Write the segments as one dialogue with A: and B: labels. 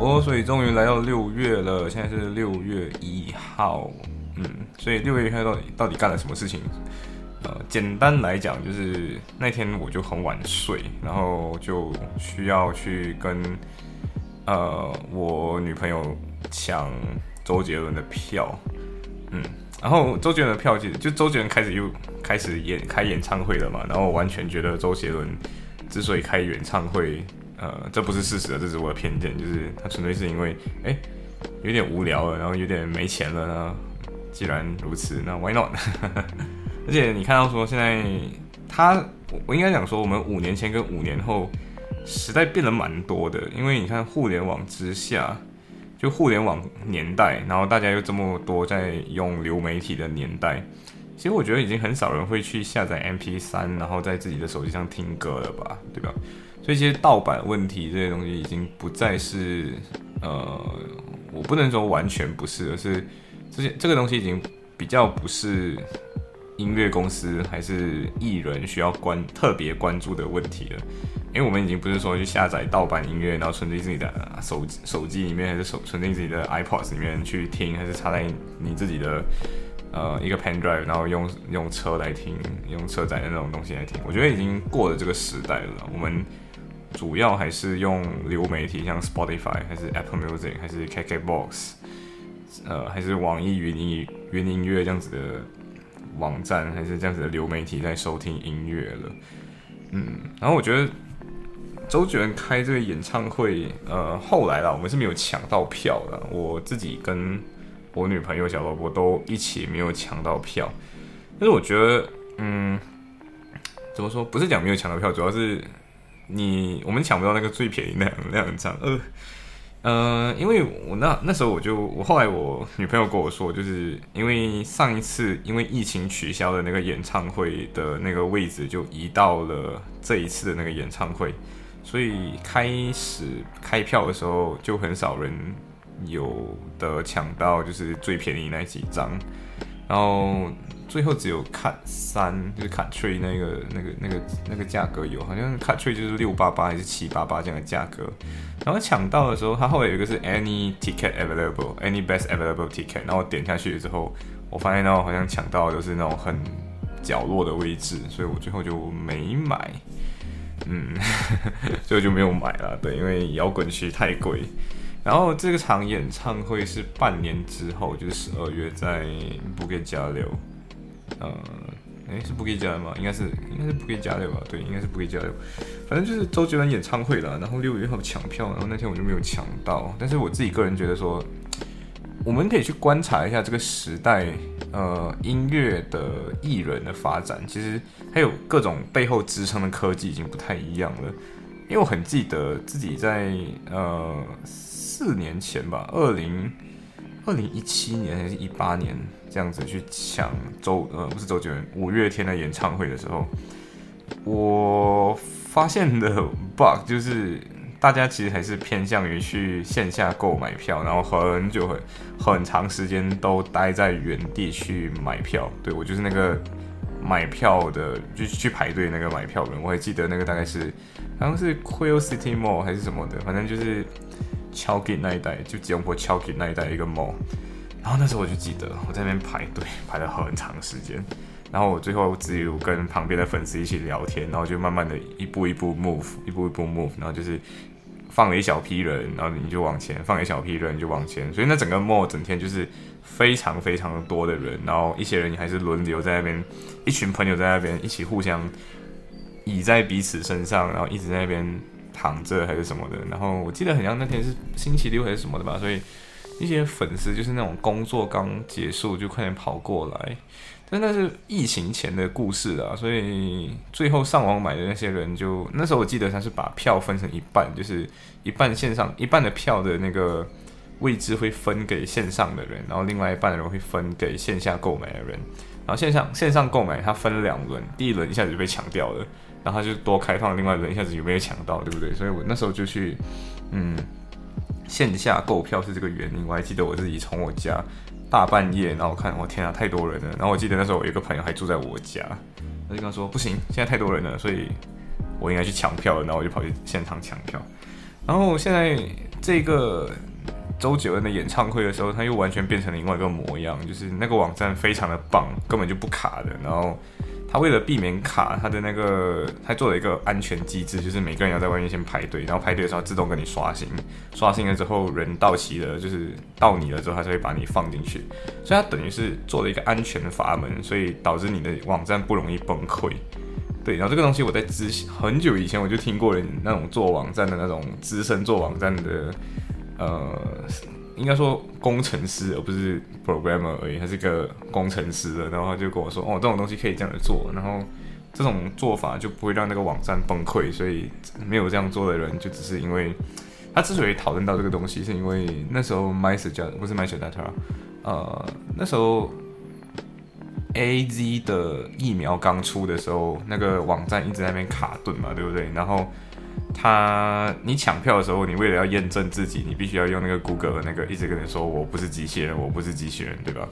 A: 哦，所以终于来到六月了，现在是六月一号，嗯，所以六月一号到底到底干了什么事情？呃，简单来讲，就是那天我就很晚睡，然后就需要去跟呃我女朋友抢周杰伦的票，嗯，然后周杰伦的票其实就周杰伦开始又开始演开演唱会了嘛，然后我完全觉得周杰伦之所以开演唱会。呃，这不是事实，这是我的偏见，就是他纯粹是因为，哎，有点无聊了，然后有点没钱了呢。既然如此，那 why not？而且你看到说现在他，我应该讲说，我们五年前跟五年后时代变得蛮多的，因为你看互联网之下，就互联网年代，然后大家又这么多在用流媒体的年代，其实我觉得已经很少人会去下载 MP3，然后在自己的手机上听歌了吧，对吧？这些盗版问题这些东西已经不再是，呃，我不能说完全不是，而是这些这个东西已经比较不是音乐公司还是艺人需要关特别关注的问题了，因为我们已经不是说去下载盗版音乐，然后存进自己的手手机里面，还是手存进自己的 iPods 里面去听，还是插在你自己的呃一个 pen drive，然后用用车来听，用车载的那种东西来听，我觉得已经过了这个时代了，我们。主要还是用流媒体，像 Spotify 还是 Apple Music 还是 KKBox，呃，还是网易云音云音乐这样子的网站，还是这样子的流媒体在收听音乐了。嗯，然后我觉得周杰伦开这个演唱会，呃，后来啦，我们是没有抢到票的。我自己跟我女朋友小萝卜都一起没有抢到票。但是我觉得，嗯，怎么说？不是讲没有抢到票，主要是。你我们抢不到那个最便宜那两那两张，呃，呃，因为我那那时候我就我后来我女朋友跟我说，就是因为上一次因为疫情取消的那个演唱会的那个位置就移到了这一次的那个演唱会，所以开始开票的时候就很少人有的抢到就是最便宜那几张，然后。最后只有卡三，就是卡 tree 那个那个那个那个价格有，好像卡 tree 就是六八八还是七八八这样的价格。然后抢到的时候，它后来有一个是 any ticket available，any best available ticket。然后点下去之后，我发现到好像抢到的都是那种很角落的位置，所以我最后就没买。嗯，所以就没有买了。对，因为摇滚区太贵。然后这个场演唱会是半年之后，就是十二月在布给加流。呃，哎，是不可以加的吗？应该是，应该是不可以加的吧？对，应该是不可以加的。反正就是周杰伦演唱会了，然后六月一号抢票，然后那天我就没有抢到。但是我自己个人觉得说，我们可以去观察一下这个时代，呃，音乐的艺人的发展，其实还有各种背后支撑的科技已经不太一样了。因为我很记得自己在呃四年前吧，二零二零一七年还是一八年。这样子去抢周呃不是周杰伦五月天的演唱会的时候，我发现的 bug 就是大家其实还是偏向于去线下购买票，然后很久很很长时间都待在原地去买票。对我就是那个买票的，就去排队那个买票人。我还记得那个大概是好像是 Quill City Mall 还是什么的，反正就是敲给那一带，就吉隆坡敲给那一带一个 mall。然后那时候我就记得我在那边排队排了很长时间，然后我最后只有跟旁边的粉丝一起聊天，然后就慢慢的一步一步 move，一步一步 move，然后就是放了一小批人，然后你就往前，放一小批人就往前，所以那整个 mall 整天就是非常非常多的人，然后一些人还是轮流在那边，一群朋友在那边一起互相倚在彼此身上，然后一直在那边躺着还是什么的，然后我记得很像那天是星期六还是什么的吧，所以。一些粉丝就是那种工作刚结束就快点跑过来，但那是疫情前的故事啊，所以最后上网买的那些人就那时候我记得他是把票分成一半，就是一半线上一半的票的那个位置会分给线上的人，然后另外一半的人会分给线下购买的人。然后线上线上购买它分了两轮，第一轮一下子就被抢掉了，然后他就多开放另外一轮，一下子有没有抢到，对不对？所以我那时候就去，嗯，线下购票是这个原因。我还记得我自己从我家大半夜，然后看，我天啊，太多人了。然后我记得那时候我有个朋友还住在我家，他就跟他说不行，现在太多人了，所以我应该去抢票了。然后我就跑去现场抢票。然后现在这个。周杰伦的演唱会的时候，他又完全变成了另外一个模样，就是那个网站非常的棒，根本就不卡的。然后他为了避免卡，他的那个他做了一个安全机制，就是每个人要在外面先排队，然后排队的时候自动给你刷新，刷新了之后人到齐了，就是到你了之后，他才会把你放进去。所以他等于是做了一个安全的阀门，所以导致你的网站不容易崩溃。对，然后这个东西我在之很久以前我就听过人那种做网站的那种资深做网站的。呃，应该说工程师，而不是 programmer 而已，他是个工程师的。然后他就跟我说，哦，这种东西可以这样子做，然后这种做法就不会让那个网站崩溃。所以没有这样做的人，就只是因为他之所以讨论到这个东西，是因为那时候 m y s e 叫不是 m y s e Data，呃，那时候 A Z 的疫苗刚出的时候，那个网站一直在那边卡顿嘛，对不对？然后他，你抢票的时候，你为了要验证自己，你必须要用那个 Google 那个一直跟你说我不是机器人，我不是机器人，对吧？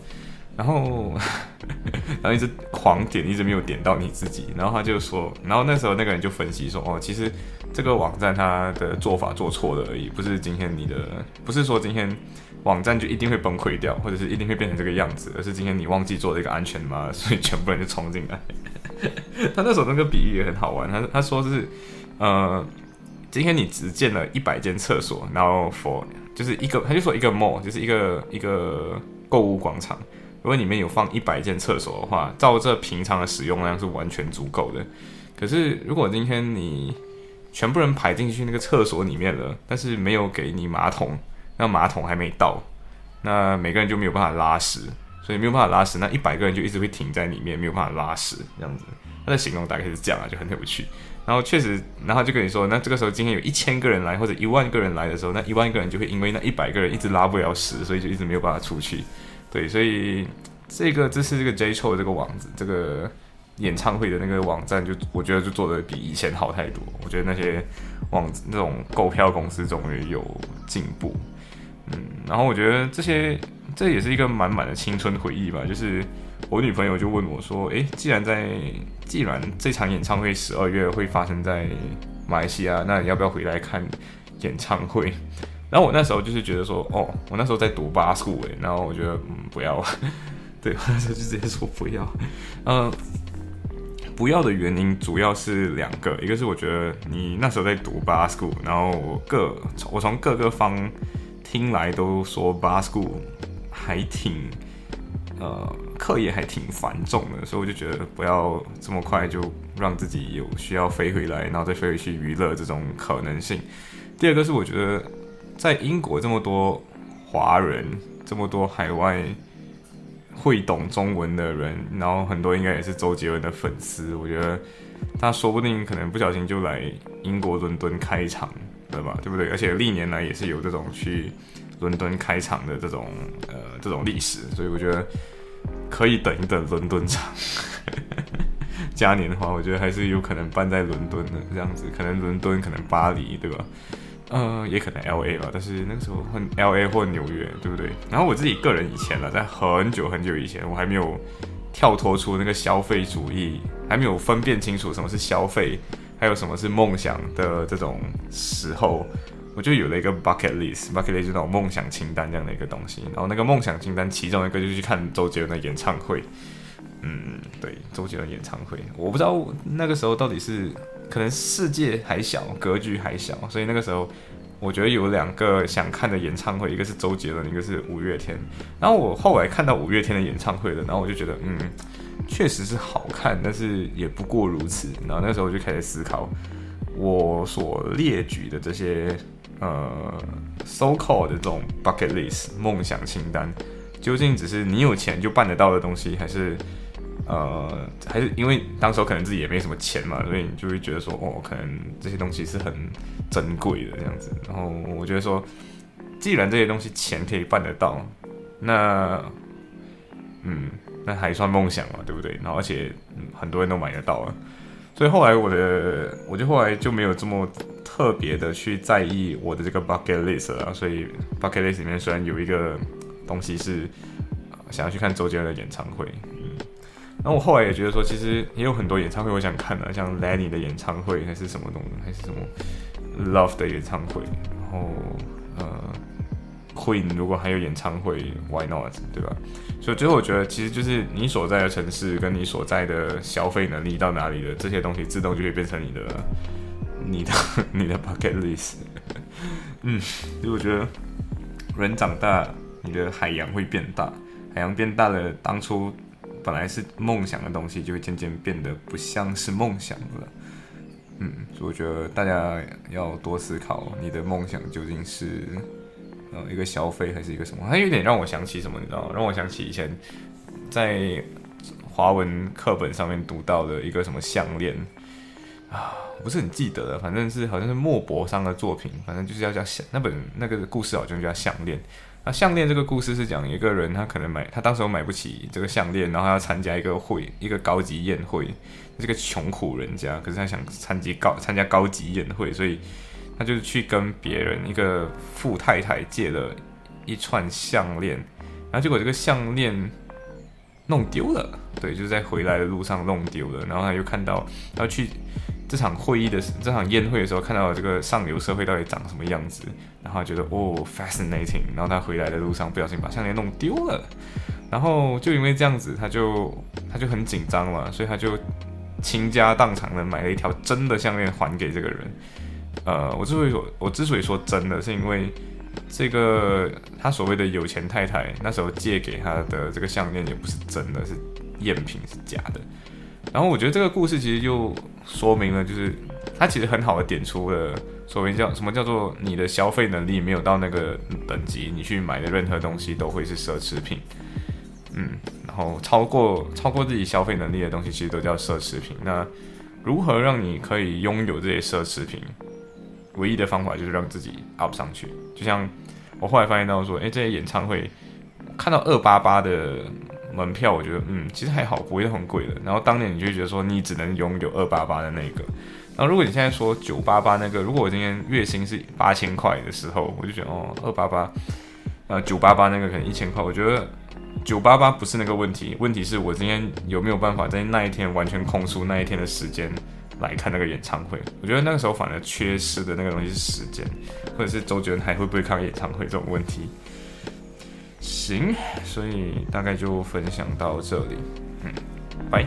A: 然后，然后一直狂点，一直没有点到你自己。然后他就说，然后那时候那个人就分析说，哦，其实这个网站它的做法做错了而已，不是今天你的，不是说今天网站就一定会崩溃掉，或者是一定会变成这个样子，而是今天你忘记做了一个安全码，所以全部人就冲进来。他那时候那个比喻也很好玩，他他说是，呃。今天你只建了一百间厕所，然后 for 就是一个，他就说一个 mall 就是一个一个购物广场。如果里面有放一百间厕所的话，照这平常的使用量是完全足够的。可是如果今天你全部人排进去那个厕所里面了，但是没有给你马桶，那马桶还没到，那每个人就没有办法拉屎，所以没有办法拉屎，那一百个人就一直会停在里面，没有办法拉屎这样子。他的形容大概是这样啊，就很有趣。然后确实，然后就跟你说，那这个时候今天有一千个人来或者一万个人来的时候，那一万个人就会因为那一百个人一直拉不了屎，所以就一直没有办法出去。对，所以这个这是这个 J c h o 这个网子，这个演唱会的那个网站，就我觉得就做的比以前好太多。我觉得那些网那种购票公司终于有进步。嗯，然后我觉得这些这也是一个满满的青春回忆吧，就是。我女朋友就问我说：“诶，既然在，既然这场演唱会十二月会发生在马来西亚，那你要不要回来看演唱会？”然后我那时候就是觉得说：“哦，我那时候在读巴数诶，然后我觉得嗯不要，对，我那时候就直接说不要。嗯，不要的原因主要是两个，一个是我觉得你那时候在读巴 school，然后我各我从各个方听来都说巴 school 还挺。”呃，课业还挺繁重的，所以我就觉得不要这么快就让自己有需要飞回来，然后再飞回去娱乐这种可能性。第二个是我觉得在英国这么多华人，这么多海外会懂中文的人，然后很多应该也是周杰伦的粉丝，我觉得他说不定可能不小心就来英国伦敦开场，对吧？对不对？而且历年来也是有这种去。伦敦开场的这种呃这种历史，所以我觉得可以等一等伦敦场 嘉年华，我觉得还是有可能办在伦敦的这样子，可能伦敦，可能巴黎，对吧？呃，也可能 L A 吧，但是那个时候很 L A 或纽约，对不对？然后我自己个人以前呢，在很久很久以前，我还没有跳脱出那个消费主义，还没有分辨清楚什么是消费，还有什么是梦想的这种时候。我就有了一个 bucket list，bucket list 就那种梦想清单这样的一个东西。然后那个梦想清单其中一个就是去看周杰伦的演唱会。嗯，对，周杰伦演唱会，我不知道那个时候到底是可能世界还小，格局还小，所以那个时候我觉得有两个想看的演唱会，一个是周杰伦，一个是五月天。然后我后来看到五月天的演唱会了，然后我就觉得，嗯，确实是好看，但是也不过如此。然后那时候我就开始思考我所列举的这些。呃，so called 的这种 bucket list 梦想清单，究竟只是你有钱就办得到的东西，还是呃，还是因为当时候可能自己也没什么钱嘛，所以你就会觉得说，哦，可能这些东西是很珍贵的这样子。然后我觉得说，既然这些东西钱可以办得到，那嗯，那还算梦想嘛，对不对？然后而且很多人都买得到啊，所以后来我的，我就后来就没有这么特别的去在意我的这个 bucket list 了。所以 bucket list 里面虽然有一个东西是想要去看周杰伦的演唱会，嗯，然后我后来也觉得说，其实也有很多演唱会我想看的，像 Lenny 的演唱会还是什么东西，还是什么 Love 的演唱会，然后呃。Queen 如果还有演唱会，Why not？对吧？所以最后我觉得，其实就是你所在的城市跟你所在的消费能力到哪里的这些东西，自动就会变成你的、你的、你的 bucket list。嗯，所以我觉得人长大，你的海洋会变大，海洋变大了，当初本来是梦想的东西，就会渐渐变得不像是梦想了。嗯，所以我觉得大家要多思考，你的梦想究竟是。呃，一个消费还是一个什么？它有点让我想起什么，你知道吗？让我想起以前在华文课本上面读到的一个什么项链啊，不是很记得了，反正是好像是莫泊桑的作品，反正就是要叫项那本那个故事好像叫项链。那项链这个故事是讲一个人，他可能买他当时买不起这个项链，然后要参加一个会，一个高级宴会，这个穷苦人家，可是他想参加高参加高级宴会，所以。他就是去跟别人一个富太太借了一串项链，然后结果这个项链弄丢了，对，就是在回来的路上弄丢了。然后他又看到，他去这场会议的这场宴会的时候，看到这个上流社会到底长什么样子，然后觉得哦，fascinating。然后他回来的路上不小心把项链弄丢了，然后就因为这样子，他就他就很紧张了，所以他就倾家荡产的买了一条真的项链还给这个人。呃，我之所以说，我之所以说真的是因为这个他所谓的有钱太太那时候借给他的这个项链也不是真的，是赝品，是假的。然后我觉得这个故事其实就说明了，就是它其实很好的点出了所谓叫什么叫做你的消费能力没有到那个等级，你去买的任何东西都会是奢侈品。嗯，然后超过超过自己消费能力的东西其实都叫奢侈品。那如何让你可以拥有这些奢侈品？唯一的方法就是让自己 up 上去，就像我后来发现到说，哎，这些演唱会看到二八八的门票，我觉得嗯，其实还好，不会很贵的。然后当年你就觉得说，你只能拥有二八八的那个。然后如果你现在说九八八那个，如果我今天月薪是八千块的时候，我就觉得哦，二八八，呃，九八八那个可能一千块，我觉得九八八不是那个问题，问题是我今天有没有办法在那一天完全空出那一天的时间。来看那个演唱会，我觉得那个时候反而缺失的那个东西是时间，或者是周杰伦还会不会看演唱会这种问题。行，所以大概就分享到这里，嗯，拜。